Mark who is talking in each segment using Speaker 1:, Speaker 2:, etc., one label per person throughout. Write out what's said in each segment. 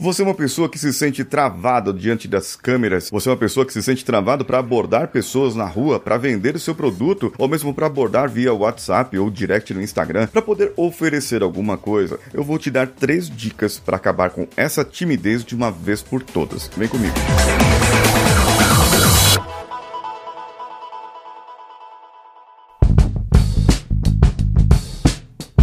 Speaker 1: Você é uma pessoa que se sente travado diante das câmeras? Você é uma pessoa que se sente travado para abordar pessoas na rua, para vender o seu produto, ou mesmo para abordar via WhatsApp ou direct no Instagram, para poder oferecer alguma coisa? Eu vou te dar três dicas para acabar com essa timidez de uma vez por todas. Vem comigo.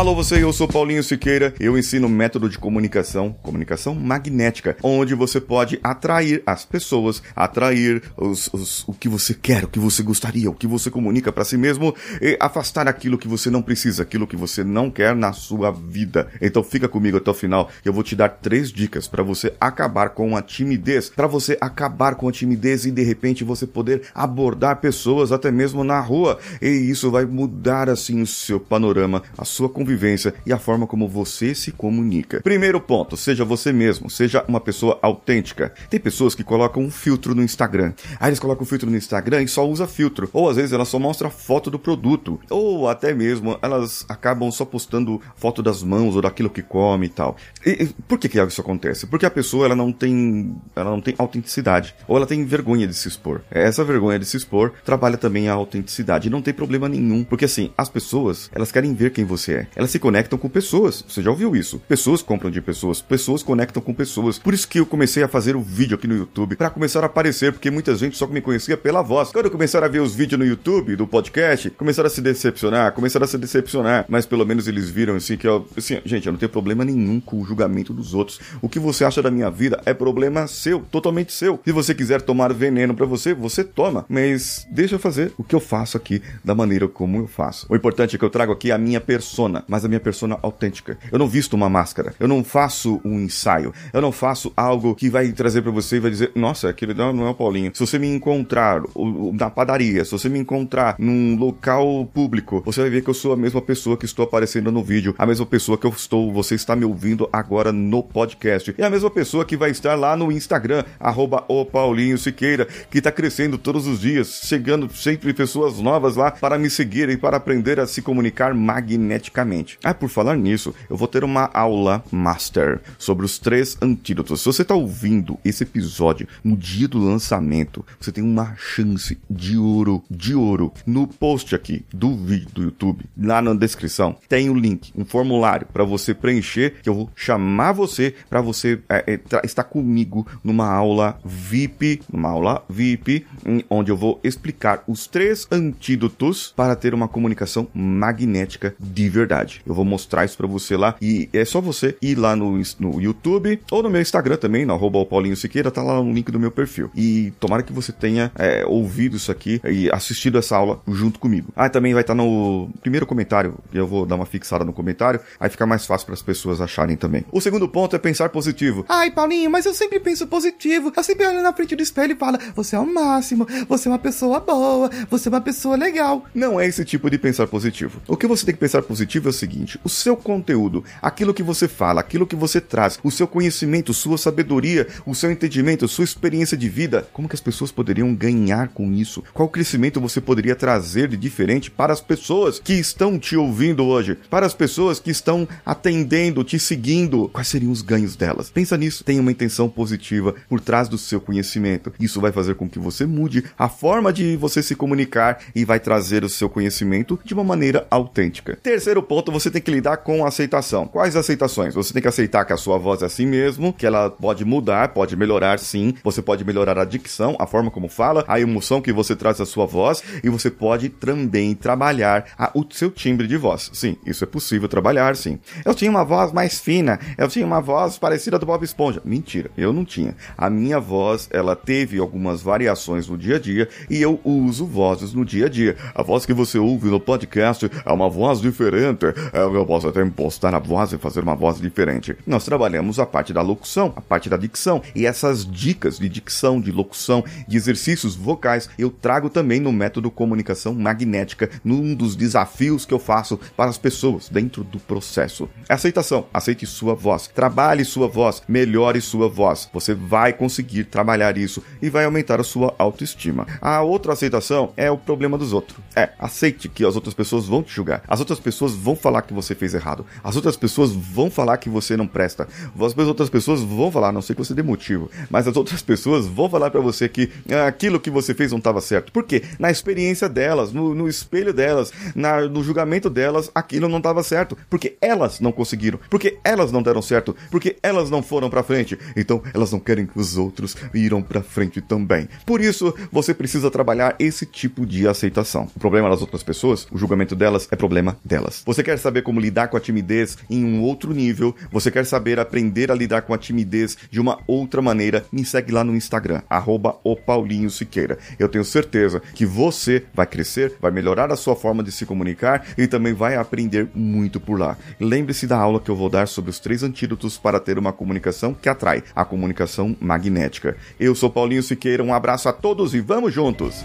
Speaker 1: Alô você, eu sou Paulinho Siqueira. Eu ensino método de comunicação, comunicação magnética, onde você pode atrair as pessoas, atrair os, os, o que você quer, o que você gostaria, o que você comunica para si mesmo e afastar aquilo que você não precisa, aquilo que você não quer na sua vida. Então fica comigo até o final. Eu vou te dar três dicas para você acabar com a timidez, para você acabar com a timidez e de repente você poder abordar pessoas até mesmo na rua. E isso vai mudar assim o seu panorama, a sua convivência convivência e a forma como você se comunica. Primeiro ponto, seja você mesmo, seja uma pessoa autêntica. Tem pessoas que colocam um filtro no Instagram. Aí eles colocam um filtro no Instagram e só usa filtro. Ou às vezes ela só mostra foto do produto. Ou até mesmo elas acabam só postando foto das mãos ou daquilo que come e tal. E, e por que, que isso acontece? Porque a pessoa ela não tem ela não tem autenticidade. Ou ela tem vergonha de se expor. Essa vergonha de se expor trabalha também a autenticidade. Não tem problema nenhum. Porque assim, as pessoas, elas querem ver quem você é elas se conectam com pessoas. Você já ouviu isso? Pessoas compram de pessoas, pessoas conectam com pessoas. Por isso que eu comecei a fazer o um vídeo aqui no YouTube para começar a aparecer, porque muita gente só me conhecia pela voz. Quando começaram a ver os vídeos no YouTube do podcast, começaram a se decepcionar, começaram a se decepcionar, mas pelo menos eles viram assim que eu, assim, gente, eu não tenho problema nenhum com o julgamento dos outros. O que você acha da minha vida é problema seu, totalmente seu. Se você quiser tomar veneno para você, você toma, mas deixa eu fazer o que eu faço aqui da maneira como eu faço. O importante é que eu trago aqui a minha persona mas a minha persona autêntica. Eu não visto uma máscara, eu não faço um ensaio, eu não faço algo que vai trazer para você e vai dizer, nossa, aquele não é o Paulinho. Se você me encontrar na padaria, se você me encontrar num local público, você vai ver que eu sou a mesma pessoa que estou aparecendo no vídeo, a mesma pessoa que eu estou, você está me ouvindo agora no podcast, e a mesma pessoa que vai estar lá no Instagram, arroba o Paulinho Siqueira, que está crescendo todos os dias, chegando sempre pessoas novas lá para me seguir e para aprender a se comunicar magneticamente. Ah, por falar nisso, eu vou ter uma aula master sobre os três antídotos. Se você está ouvindo esse episódio no dia do lançamento, você tem uma chance de ouro, de ouro. No post aqui do vídeo do YouTube, lá na descrição, tem o um link, um formulário para você preencher, que eu vou chamar você para você é, é, estar comigo numa aula VIP, numa aula VIP, onde eu vou explicar os três antídotos para ter uma comunicação magnética de verdade verdade. Eu vou mostrar isso para você lá e é só você ir lá no, no YouTube ou no meu Instagram também, no arroba Paulinho Siqueira, tá lá no link do meu perfil. E tomara que você tenha é, ouvido isso aqui e assistido essa aula junto comigo. Ah, também vai estar tá no primeiro comentário, eu vou dar uma fixada no comentário, aí fica mais fácil para as pessoas acharem também. O segundo ponto é pensar positivo.
Speaker 2: Ai, Paulinho, mas eu sempre penso positivo. Eu sempre olho na frente do espelho e falo: você é o máximo, você é uma pessoa boa, você é uma pessoa legal.
Speaker 1: Não é esse tipo de pensar positivo. O que você tem que pensar positivo é o seguinte: o seu conteúdo, aquilo que você fala, aquilo que você traz, o seu conhecimento, sua sabedoria, o seu entendimento, sua experiência de vida, como que as pessoas poderiam ganhar com isso? Qual crescimento você poderia trazer de diferente para as pessoas que estão te ouvindo hoje? Para as pessoas que estão atendendo, te seguindo? Quais seriam os ganhos delas? Pensa nisso, tenha uma intenção positiva por trás do seu conhecimento. Isso vai fazer com que você mude a forma de você se comunicar e vai trazer o seu conhecimento de uma maneira autêntica. Terceiro ponto ponto você tem que lidar com aceitação. Quais aceitações? Você tem que aceitar que a sua voz é assim mesmo, que ela pode mudar, pode melhorar sim. Você pode melhorar a dicção, a forma como fala, a emoção que você traz à sua voz e você pode também trabalhar a, o seu timbre de voz. Sim, isso é possível trabalhar, sim. Eu tinha uma voz mais fina, eu tinha uma voz parecida do Bob Esponja. Mentira, eu não tinha. A minha voz, ela teve algumas variações no dia a dia e eu uso vozes no dia a dia. A voz que você ouve no podcast é uma voz diferente, é, eu posso até impostar a voz e fazer uma voz diferente. Nós trabalhamos a parte da locução, a parte da dicção, e essas dicas de dicção, de locução, de exercícios vocais, eu trago também no método comunicação magnética, num dos desafios que eu faço para as pessoas dentro do processo. Aceitação, aceite sua voz, trabalhe sua voz, melhore sua voz. Você vai conseguir trabalhar isso e vai aumentar a sua autoestima. A outra aceitação é o problema dos outros. É, aceite que as outras pessoas vão te julgar. As outras pessoas vão falar que você fez errado. As outras pessoas vão falar que você não presta. As outras pessoas vão falar, não sei que você dê motivo, mas as outras pessoas vão falar para você que ah, aquilo que você fez não estava certo. Por quê? Na experiência delas, no, no espelho delas, na, no julgamento delas, aquilo não estava certo. Porque elas não conseguiram. Porque elas não deram certo. Porque elas não foram para frente. Então elas não querem que os outros irão para frente também. Por isso, você precisa trabalhar esse tipo de aceitação. O problema das outras pessoas, o julgamento delas é problema delas. Você quer saber como lidar com a timidez em um outro nível? Você quer saber aprender a lidar com a timidez de uma outra maneira? Me segue lá no Instagram, arroba. Eu tenho certeza que você vai crescer, vai melhorar a sua forma de se comunicar e também vai aprender muito por lá. Lembre-se da aula que eu vou dar sobre os três antídotos para ter uma comunicação que atrai, a comunicação magnética. Eu sou Paulinho Siqueira, um abraço a todos e vamos juntos!